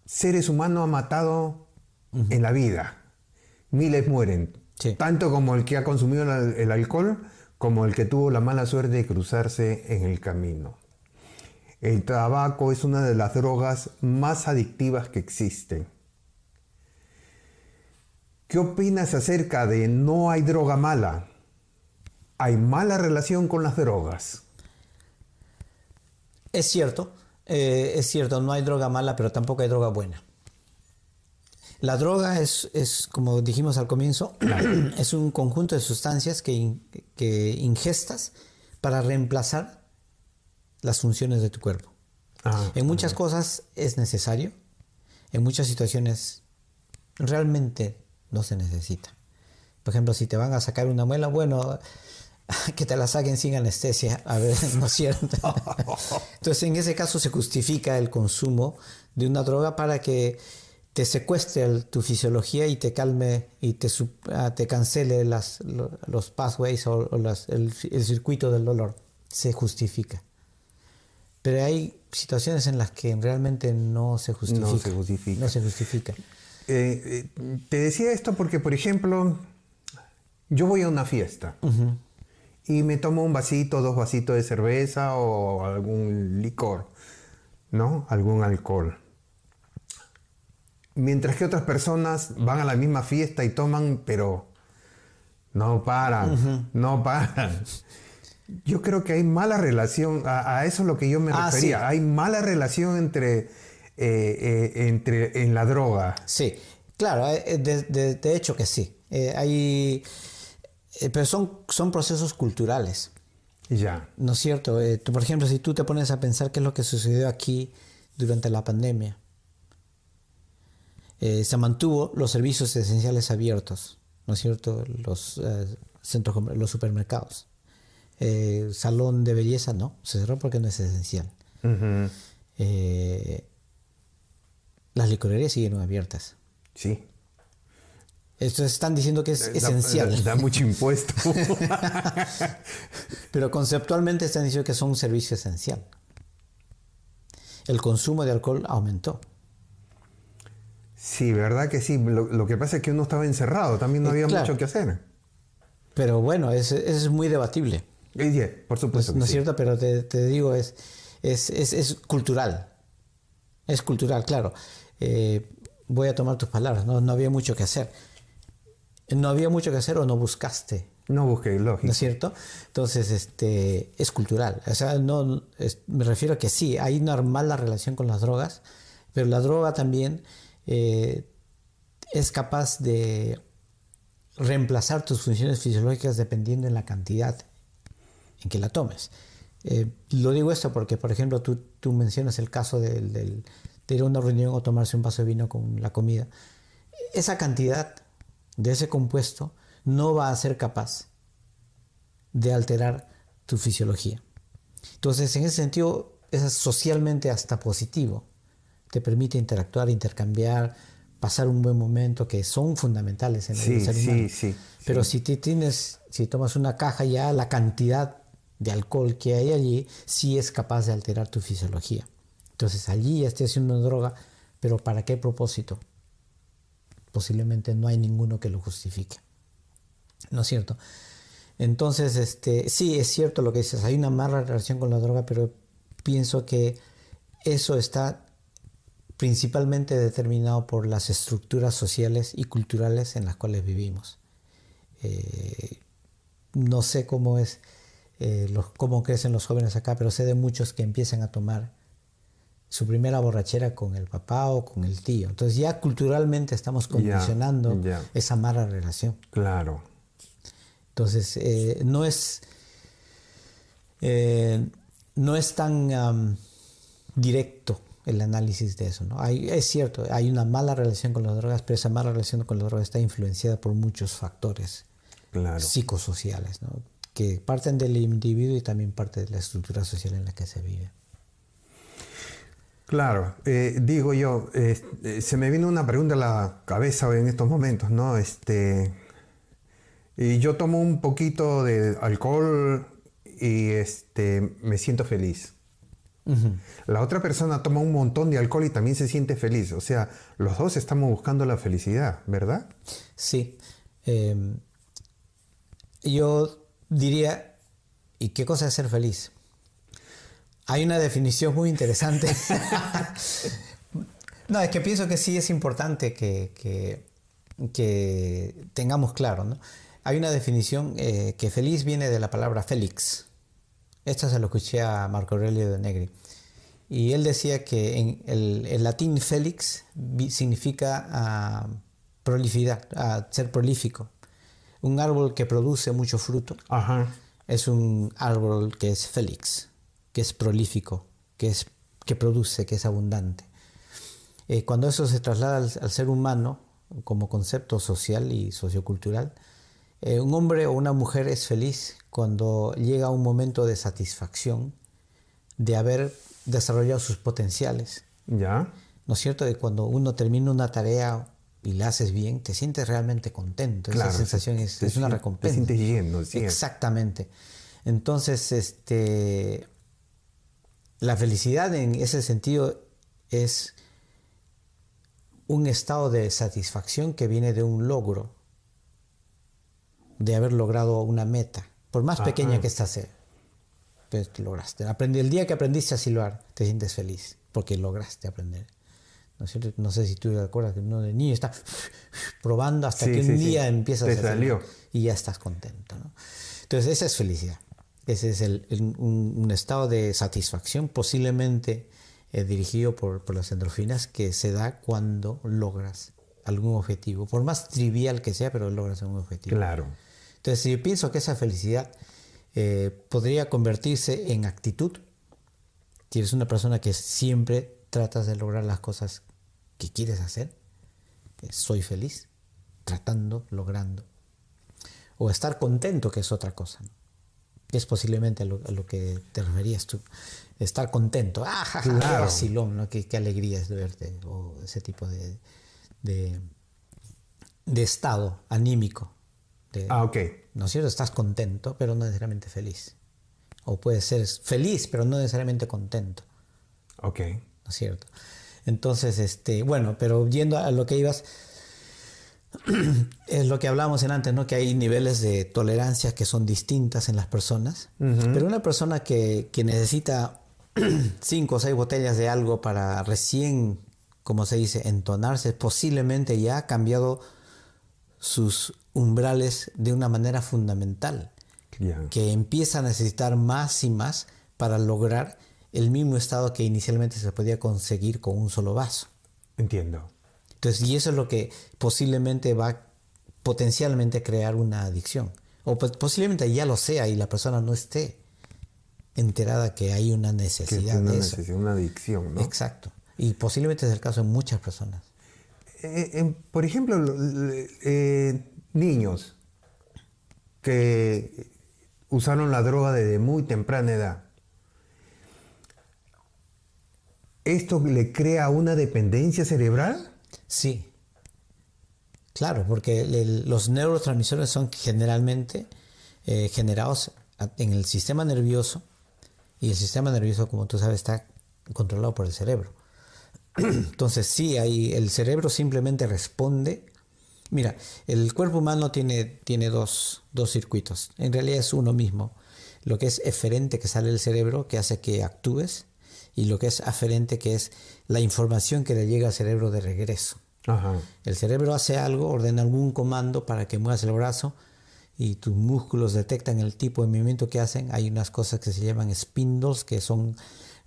S2: seres humanos ha matado en la vida. Miles mueren. Tanto como el que ha consumido el alcohol como el que tuvo la mala suerte de cruzarse en el camino. El tabaco es una de las drogas más adictivas que existen. ¿Qué opinas acerca de no hay droga mala? hay mala relación con las drogas.
S3: Es cierto, eh, es cierto, no hay droga mala, pero tampoco hay droga buena. La droga es, es como dijimos al comienzo, es un conjunto de sustancias que, que, ingestas para reemplazar las funciones de tu cuerpo. Ah, en muchas cosas es necesario, en muchas situaciones realmente no se necesita. Por ejemplo, si te van a sacar una muela, bueno, que te la saquen sin anestesia, a ver, ¿no es cierto? Entonces, en ese caso se justifica el consumo de una droga para que te secuestre tu fisiología y te calme y te, ah, te cancele las, los pathways o, el, circuito del dolor. Se justifica. Pero hay situaciones en las que realmente no se justifica.
S2: No se justifica.
S3: No se justifica.
S2: Eh, eh, te decía esto porque, por ejemplo, yo voy a una fiesta y me tomo un vasito, dos vasitos de cerveza o algún licor, ¿no? Algún alcohol. Mientras que otras personas van a la misma fiesta y toman, pero no paran, no paran. Yo creo que hay mala relación, a, eso es lo que yo me ah, refería, hay mala relación entre, eh, eh, entre en la droga.
S3: Sí, claro, eh, de, de hecho que sí. hay eh, pero son, son procesos culturales.
S2: Ya.
S3: ¿No es cierto? Eh, por ejemplo, si tú te pones a pensar qué es lo que sucedió aquí durante la pandemia, eh, se mantuvo los servicios esenciales abiertos, ¿no es cierto? Los centros, los supermercados. salón de belleza no, se cerró porque no es esencial. las licorerías siguen abiertas.
S2: Sí.
S3: Esto están diciendo que es esencial.
S2: Da, mucho impuesto.
S3: Pero conceptualmente están diciendo que son un servicio esencial. El consumo de alcohol aumentó.
S2: Sí, verdad que sí. Lo, que pasa es que uno estaba encerrado, también no eh, había mucho que hacer.
S3: Pero bueno, eso es, muy debatible.
S2: por supuesto.
S3: no es cierto, pero te, digo, es, es, cultural. Es cultural, claro. Eh, voy a tomar tus palabras, no, no había mucho que hacer no había mucho que hacer o no buscaste.
S2: No busqué, lógico.
S3: ¿No es cierto? Entonces, este, es cultural. O sea, no, me refiero a que sí, hay una mala relación con las drogas, pero la droga también eh, es capaz de reemplazar tus funciones fisiológicas dependiendo en la cantidad en que la tomes. Eh, lo digo esto porque, por ejemplo, tú, tú mencionas el caso del, del, de ir a una reunión o tomarse un vaso de vino con la comida. Esa cantidad de ese compuesto no va a ser capaz de alterar tu fisiología. Entonces, en ese sentido, es socialmente hasta positivo. Te permite interactuar, intercambiar, pasar un buen momento, que son fundamentales en el ser humano. Sí, Pero si tienes, si tomas una caja ya, la cantidad de alcohol que hay allí sí es capaz de alterar tu fisiología. Entonces allí ya estoy haciendo una droga, pero ¿para qué propósito? Posiblemente no hay ninguno que lo justifique. ¿No es cierto? Entonces, este, sí, es cierto lo que dices, hay una mala relación con la droga, pero pienso que eso está principalmente determinado por las estructuras sociales y culturales en las cuales vivimos. Eh, no sé cómo es, eh, los, cómo crecen los jóvenes acá, pero sé de muchos que empiezan a tomar su primera borrachera con el papá o con el tío. Entonces ya culturalmente estamos condicionando esa mala relación.
S2: Claro.
S3: Entonces eh, no es eh, no es tan directo el análisis de eso. ¿no? Hay, es cierto, hay una mala relación con las drogas, pero esa mala relación con las drogas está influenciada por muchos factores psicosociales, ¿no? que parten del individuo y también parte de la estructura social en la que se vive.
S2: Claro, eh, digo yo, eh, se me vino una pregunta a la cabeza en estos momentos, ¿no? Este, y yo tomo un poquito de alcohol y este, me siento feliz. La otra persona toma un montón de alcohol y también se siente feliz. O sea, los dos estamos buscando la felicidad, ¿verdad?
S3: Sí. Em, yo diría, ¿y qué cosa es ser feliz? Hay una definición muy interesante. no, es que pienso que sí es importante que, que, tengamos claro. ¿no? hay una definición eh, que feliz viene de la palabra félix. Esta se lo escuché a Marco Aurelio de Negri. Y él decía que en el, latín félix significa ah, ser prolífico. Un árbol que produce mucho fruto es un árbol que es félix, que es prolífico, que, es, que produce, que es abundante. Eh, cuando eso se traslada al, ser humano como concepto social y sociocultural, eh, un hombre o una mujer es feliz cuando llega a un momento de satisfacción de haber desarrollado sus potenciales.
S2: Ya.
S3: ¿No es cierto? De cuando uno termina una tarea y la haces bien, te sientes realmente contento. Esa sensación es, una recompensa.
S2: Te sientes lleno.
S3: Exactamente. Entonces, este, la felicidad en ese sentido es un estado de satisfacción que viene de un logro, de haber logrado una meta, por más pequeña que ésta sea. Pues lograste. Aprendí, el día que aprendiste a silbar, te sientes feliz, porque lograste aprender. ¿No, no sé si tú te acuerdas que uno de niño está probando hasta que un día empiezas
S2: a salió.
S3: y ya estás contento. Entonces, esa es felicidad. Ese es un, estado de satisfacción, posiblemente eh, dirigido por, las endorfinas que se da cuando logras algún objetivo, por más trivial que sea, pero logras algún objetivo.
S2: Claro.
S3: Entonces, yo pienso que esa felicidad eh, podría convertirse en actitud. Si eres una persona que siempre tratas de lograr las cosas que quieres hacer, eh, soy feliz, tratando, logrando. O estar contento, que es otra cosa. Que es posiblemente a lo que te referías tú estar contento. ¡Ah, claro. qué, qué, alegría es de verte! O ese tipo de, de, estado anímico.
S2: ah, ok.
S3: ¿No es cierto? Estás contento, pero no necesariamente feliz. O puedes ser feliz, pero no necesariamente contento.
S2: Ok.
S3: ¿No es cierto? Entonces, este, bueno, pero yendo a lo que ibas, es lo que hablamos en antes, ¿no? Que hay niveles de tolerancia que son distintas en las personas. Pero una persona que, que necesita cinco o seis botellas de algo para recién, como se dice, entonarse, posiblemente ya ha cambiado sus umbrales de una manera fundamental, que empieza a necesitar más y más para lograr el mismo estado que inicialmente se podía conseguir con un solo vaso.
S2: Entiendo.
S3: Entonces, y eso es lo que posiblemente va potencialmente a crear una adicción. O posiblemente ya lo sea y la persona no esté enterada que hay una necesidad
S2: una
S3: de
S2: necesidad, una adicción, ¿no?
S3: Exacto. Y posiblemente es el caso de muchas personas.
S2: Eh, por ejemplo, eh, niños que usaron la droga desde muy temprana edad. ¿Esto le crea una dependencia cerebral?
S3: Sí. Claro, porque los neurotransmisores son generalmente eh, generados en el sistema nervioso y el sistema nervioso, como tú sabes, está controlado por el cerebro. Entonces sí, ahí el cerebro simplemente responde. Mira, el cuerpo humano tiene, tiene dos, dos circuitos. En realidad es uno mismo. Lo que es eferente que sale del cerebro, que hace que actúes, y lo que es aferente, que es la información que le llega al cerebro de regreso. El cerebro hace algo, ordena algún comando para que muevas el brazo, y tus músculos detectan el tipo de movimiento que hacen, hay unas cosas que se llaman spindles, que son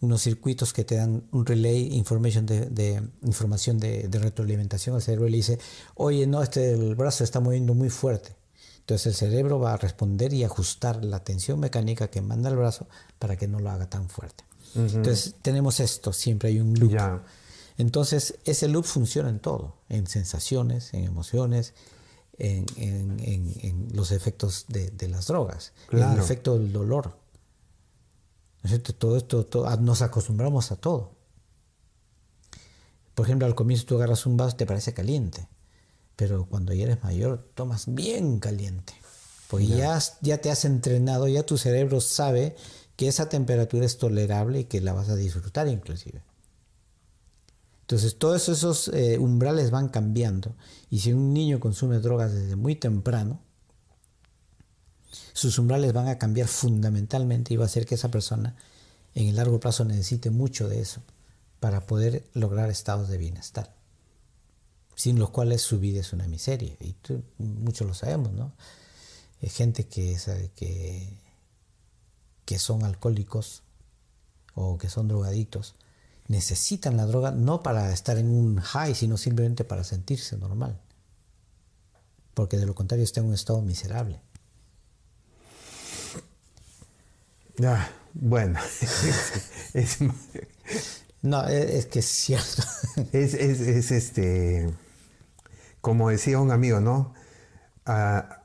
S3: unos circuitos que te dan un relay information de, información de, retroalimentación al cerebro y le dice, oye, no, este el brazo está moviendo muy fuerte. Entonces el cerebro va a responder y ajustar la tensión mecánica que manda el brazo para que no lo haga tan fuerte. Entonces tenemos esto, siempre hay un loop. Entonces ese loop funciona en todo, en sensaciones, en emociones, en, los efectos de, las drogas, en el efecto del dolor. Todo esto, ah, nos acostumbramos a todo. Por ejemplo, al comienzo tú agarras un vaso, te parece caliente, pero cuando ya eres mayor, tomas bien caliente. Porque ya, ya te has entrenado, ya tu cerebro sabe que esa temperatura es tolerable y que la vas a disfrutar inclusive. Entonces todos esos eh, umbrales van cambiando y si un niño consume drogas desde muy temprano, sus umbrales van a cambiar fundamentalmente y va a hacer que esa persona en el largo plazo necesite mucho de eso para poder lograr estados de bienestar, sin los cuales su vida es una miseria y muchos lo sabemos, ¿no? eh, gente que, que, que son alcohólicos o que son drogadictos necesitan la droga no para estar en un high, sino simplemente para sentirse normal. Porque de lo contrario está en un estado miserable.
S2: Ah, bueno,
S3: no, es, que es cierto.
S2: Es, este, como decía un amigo, ¿no? A,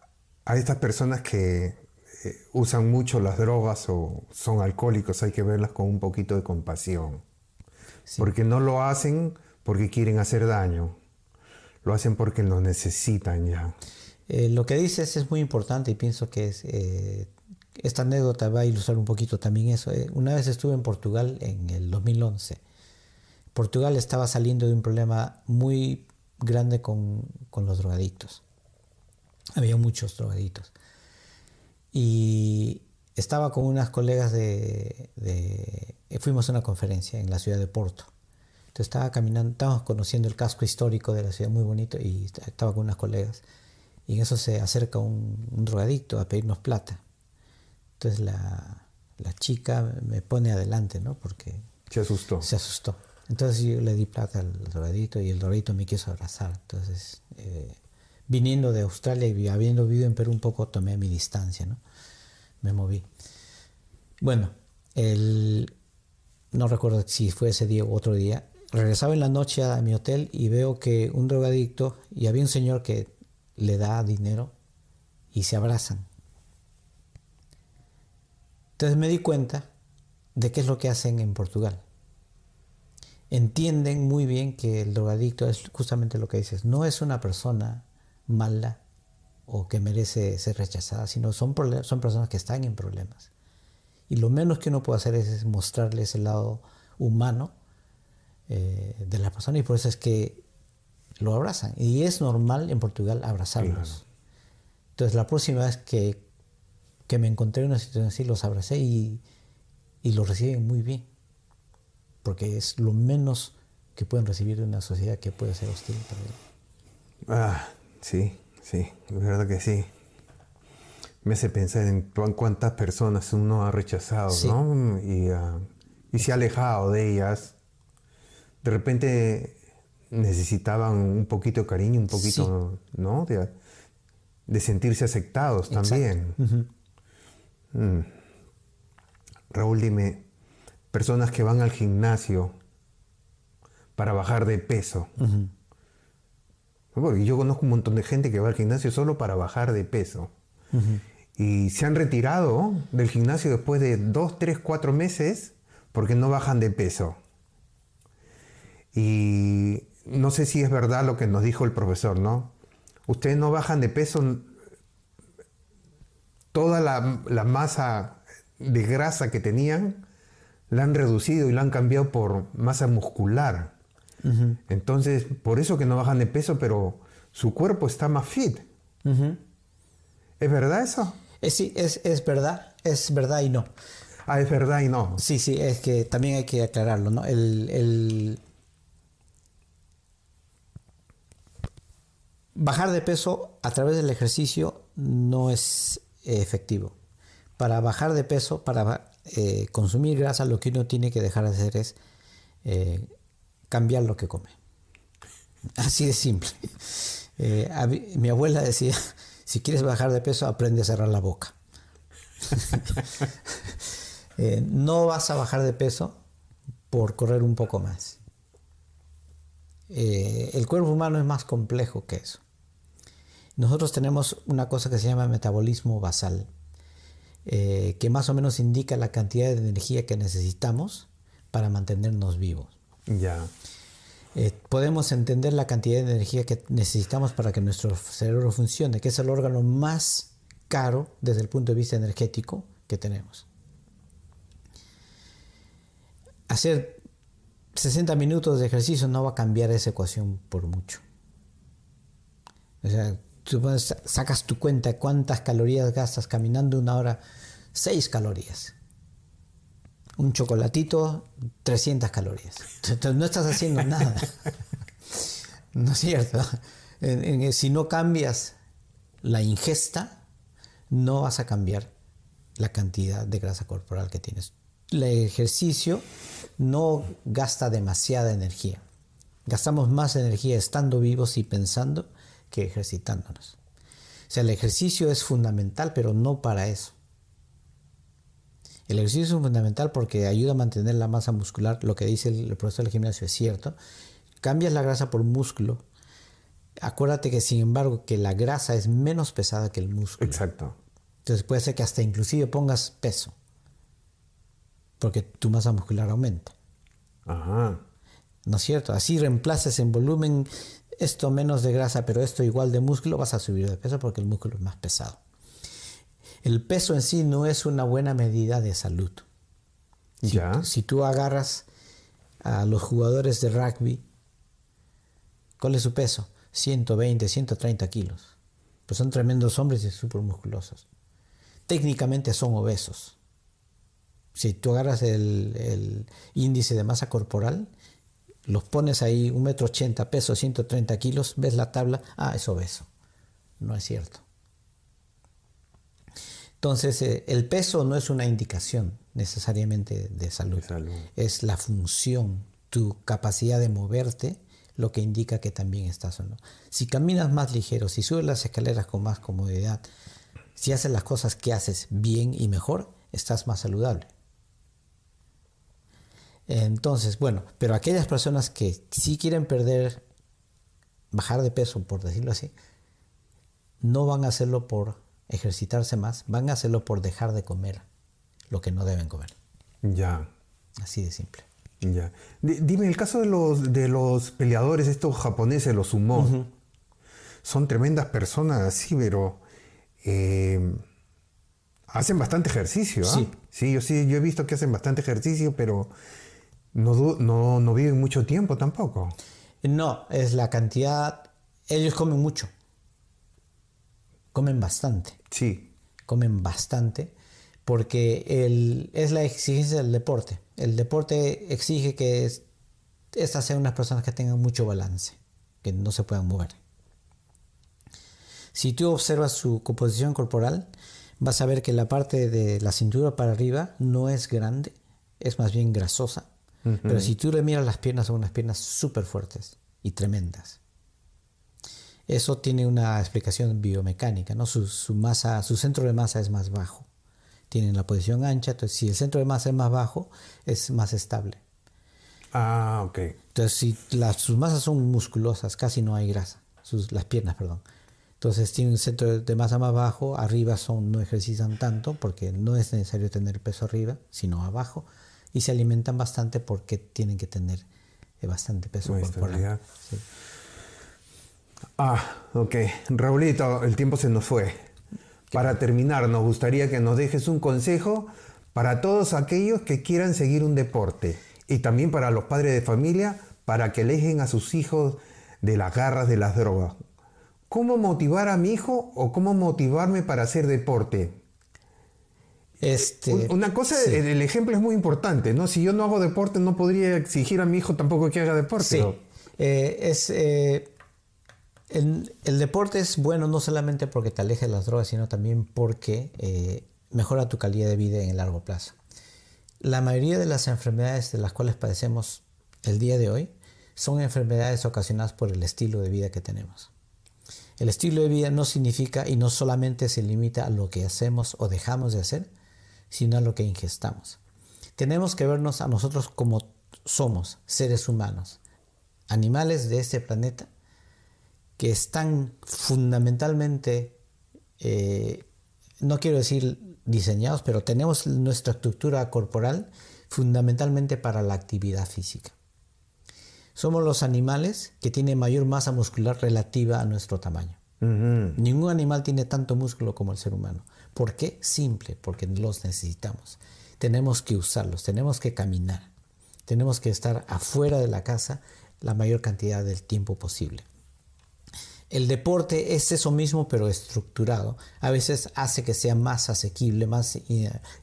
S2: estas personas que eh, usan mucho las drogas o son alcohólicos hay que verlas con un poquito de compasión. Porque no lo hacen porque quieren hacer daño, lo hacen porque lo necesitan ya.
S3: Eh, lo que dices es muy importante y pienso que es, eh, esta anécdota va a ilustrar un poquito también eso. Una vez estuve en Portugal en el 2011. Portugal estaba saliendo de un problema muy grande con, los drogadictos. Había muchos drogadictos. Y estaba con unas colegas de, Fuimos a una conferencia en la ciudad de Porto. Entonces estaba caminando, estábamos conociendo el casco histórico de la ciudad, muy bonito, y estaba con unas colegas. Y en eso se acerca un, un drogadicto a pedirnos plata. Entonces la, chica me pone adelante, ¿no? Porque...
S2: Se asustó.
S3: Se asustó. Entonces yo le di plata al drogadito y el drogadito me quiso abrazar. Entonces, eh, viniendo de Australia y habiendo vivido en Perú un poco, tomé mi distancia, ¿no? Me moví. Bueno, no recuerdo si fue ese día u otro día, regresaba en la noche a mi hotel y veo que un drogadicto y había un señor que le da dinero y se abrazan. Entonces me di cuenta de qué es lo que hacen en Portugal. Entienden muy bien que el drogadicto es justamente lo que dices, no es una persona mala o que merece ser rechazada, sino son, son personas que están en problemas. Y lo menos que uno puede hacer es mostrarles el lado humano eh, de la persona y por eso es que lo abrazan. Y es normal en Portugal abrazarlos. Entonces la próxima vez que que me encontré en una situación así, los abracé y, y los reciben muy bien. Porque es lo menos que pueden recibir de una sociedad que puede ser hostil
S2: Ah, sí, sí, es verdad que sí. Me hace pensar en cuántas personas uno ha rechazado, ¿no? Y, ah, y, se ha alejado de ellas. De repente necesitaban un poquito de cariño, un poquito, ¿no? De, sentirse aceptados también. Mm. Raúl, dime, personas que van al gimnasio para bajar de peso. Porque yo conozco un montón de gente que va al gimnasio solo para bajar de peso. Y se han retirado del gimnasio después de dos, tres, cuatro meses porque no bajan de peso. Y no sé si es verdad lo que nos dijo el profesor, ¿no? Ustedes no bajan de peso toda la, masa de grasa que tenían, la han reducido y la han cambiado por masa muscular. Entonces, por eso que no bajan de peso, pero su cuerpo está más fit. ¿Es verdad eso?
S3: Eh, sí, es, verdad, es verdad y no.
S2: Ah, es verdad y no.
S3: Sí, sí, es que también hay que aclararlo, ¿no? el bajar de peso a través del ejercicio no es efectivo. Para bajar de peso, para eh, consumir grasa, lo que uno tiene que dejar de hacer es eh, cambiar lo que come. Así de simple. Eh, mi abuela decía, si quieres bajar de peso, aprende a cerrar la boca. no vas a bajar de peso por correr un poco más. el cuerpo humano es más complejo que eso. Nosotros tenemos una cosa que se llama metabolismo basal, eh, que más o menos indica la cantidad de energía que necesitamos para mantenernos vivos.
S2: Ya.
S3: Eh, podemos entender la cantidad de energía que necesitamos para que nuestro cerebro funcione, que es el órgano más caro desde el punto de vista energético que tenemos. Hacer 60 minutos de ejercicio no va a cambiar esa ecuación por mucho. O sea, tú sacas tu cuenta cuántas calorías gastas caminando una hora, 6 calorías. Un chocolatito, 300 calorías. Entonces no estás haciendo nada. ¿No es cierto? Si no cambias la ingesta, no vas a cambiar la cantidad de grasa corporal que tienes. El ejercicio no gasta demasiada energía. Gastamos más energía estando vivos y pensando que ejercitándonos. O sea, el ejercicio es fundamental, pero no para eso. El ejercicio es fundamental porque ayuda a mantener la masa muscular. Lo que dice el profesor del gimnasio es cierto. Cambias la grasa por músculo. Acuérdate que, sin embargo, que la grasa es menos pesada que el músculo.
S2: Exacto.
S3: Entonces puede ser que hasta inclusive pongas peso. Porque tu masa muscular aumenta.
S2: Ajá.
S3: ¿No es cierto? Así reemplaces en volumen esto menos de grasa, pero esto igual de músculo, vas a subir de peso porque el músculo es más pesado. El peso en sí no es una buena medida de salud. Si,
S2: ya.
S3: Si tú agarras a los jugadores de rugby, ¿cuál es su peso? 120, 130 kilos. Pues son tremendos hombres y súper musculosos. Técnicamente son obesos. Si tú agarras el, el, índice de masa corporal, los pones ahí, un metro ochenta, peso 130 kilos, ves la tabla, ah, es obeso. No es cierto. Entonces, eh, el peso no es una indicación necesariamente de salud.
S2: De salud.
S3: Es la función, tu capacidad de moverte, lo que indica que también estás o no. Si caminas más ligero, si subes las escaleras con más comodidad, si haces las cosas que haces bien y mejor, estás más saludable. Entonces, bueno, pero aquellas personas que sí quieren perder, bajar de peso, por decirlo así, no van a hacerlo por ejercitarse más, van a hacerlo por dejar de comer lo que no deben comer.
S2: Ya.
S3: Así de simple.
S2: Ya. D dime, el caso de los, de los peleadores, estos japoneses, los sumo, uh -huh. son tremendas personas, sí, pero eh, hacen bastante ejercicio. ¿ah?
S3: Sí.
S2: Sí, yo sí, yo he visto que hacen bastante ejercicio, pero no, no, no viven mucho tiempo tampoco.
S3: No, es la cantidad. Ellos comen mucho. Comen bastante.
S2: Sí.
S3: Comen bastante porque el, es la exigencia del deporte. El deporte exige que es, estas sean unas personas que tengan mucho balance, que no se puedan mover. Si tú observas su composición corporal, vas a ver que la parte de la cintura para arriba no es grande, es más bien grasosa. Uh -huh. Pero si tú le miras las piernas, son unas piernas súper fuertes y tremendas. Eso tiene una explicación biomecánica, ¿no? Su, su, masa, su centro de masa es más bajo. Tienen la posición ancha, entonces si el centro de masa es más bajo, es más estable.
S2: Ah, ok.
S3: Entonces si las, sus masas son musculosas, casi no hay grasa, sus, las piernas, perdón. Entonces tienen un centro de masa más bajo, arriba son, no ejercitan tanto porque no es necesario tener peso arriba, sino abajo, y se alimentan bastante porque tienen que tener eh, bastante peso corporal. Sí.
S2: Ah, ok. Raulito, el tiempo se nos fue. Para terminar, nos gustaría que nos dejes un consejo para todos aquellos que quieran seguir un deporte y también para los padres de familia para que alejen a sus hijos de las garras de las drogas. ¿Cómo motivar a mi hijo o cómo motivarme para hacer deporte?
S3: Este,
S2: Una cosa, sí. el ejemplo es muy importante, ¿no? Si yo no hago deporte, no podría exigir a mi hijo tampoco que haga deporte.
S3: Sí. Eh, es, eh, el, deporte es bueno no solamente porque te aleja de las drogas, sino también porque eh, mejora tu calidad de vida en el largo plazo. La mayoría de las enfermedades de las cuales padecemos el día de hoy son enfermedades ocasionadas por el estilo de vida que tenemos. El estilo de vida no significa y no solamente se limita a lo que hacemos o dejamos de hacer, sino a lo que ingestamos. Tenemos que vernos a nosotros como somos, seres humanos, animales de este planeta que están fundamentalmente, eh, no quiero decir diseñados, pero tenemos nuestra estructura corporal fundamentalmente para la actividad física. Somos los animales que tienen mayor masa muscular relativa a nuestro tamaño. Uh -huh. Ningún animal tiene tanto músculo como el ser humano. ¿Por qué? Simple, porque los necesitamos. Tenemos que usarlos, tenemos que caminar, tenemos que estar afuera de la casa la mayor cantidad del tiempo posible. El deporte es eso mismo, pero estructurado. A veces hace que sea más asequible, más,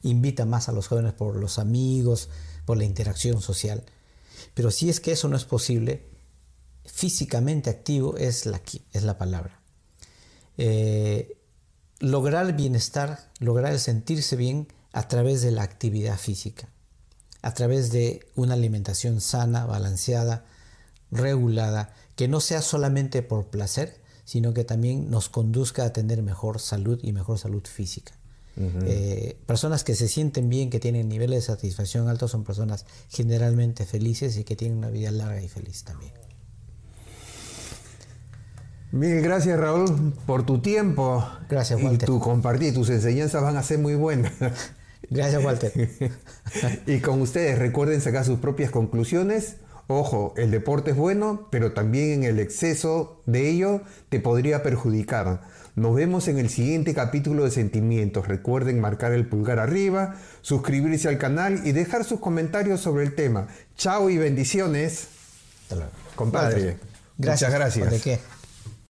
S3: invita más a los jóvenes por los amigos, por la interacción social. Pero si es que eso no es posible, físicamente activo es la, es la palabra. Eh, lograr bienestar, lograr sentirse bien a través de la actividad física, a través de una alimentación sana, balanceada, regulada, que no sea solamente por placer, sino que también nos conduzca a tener mejor salud y mejor salud física. Eh, personas que se sienten bien, que tienen niveles de satisfacción altos, son personas generalmente felices y que tienen una vida larga y feliz también.
S2: Mil gracias Raúl por tu tiempo.
S3: Gracias Walter.
S2: Y tu compartir, tus enseñanzas van a ser muy buenas.
S3: Gracias Walter.
S2: y con ustedes recuerden sacar sus propias conclusiones. Ojo, el deporte es bueno, pero también en el exceso de ello te podría perjudicar. Nos vemos en el siguiente capítulo de Sentimientos. Recuerden marcar el pulgar arriba, suscribirse al canal y dejar sus comentarios sobre el tema. Chao y bendiciones.
S3: Compadre.
S2: Gracias. Muchas gracias.
S3: ¿De qué?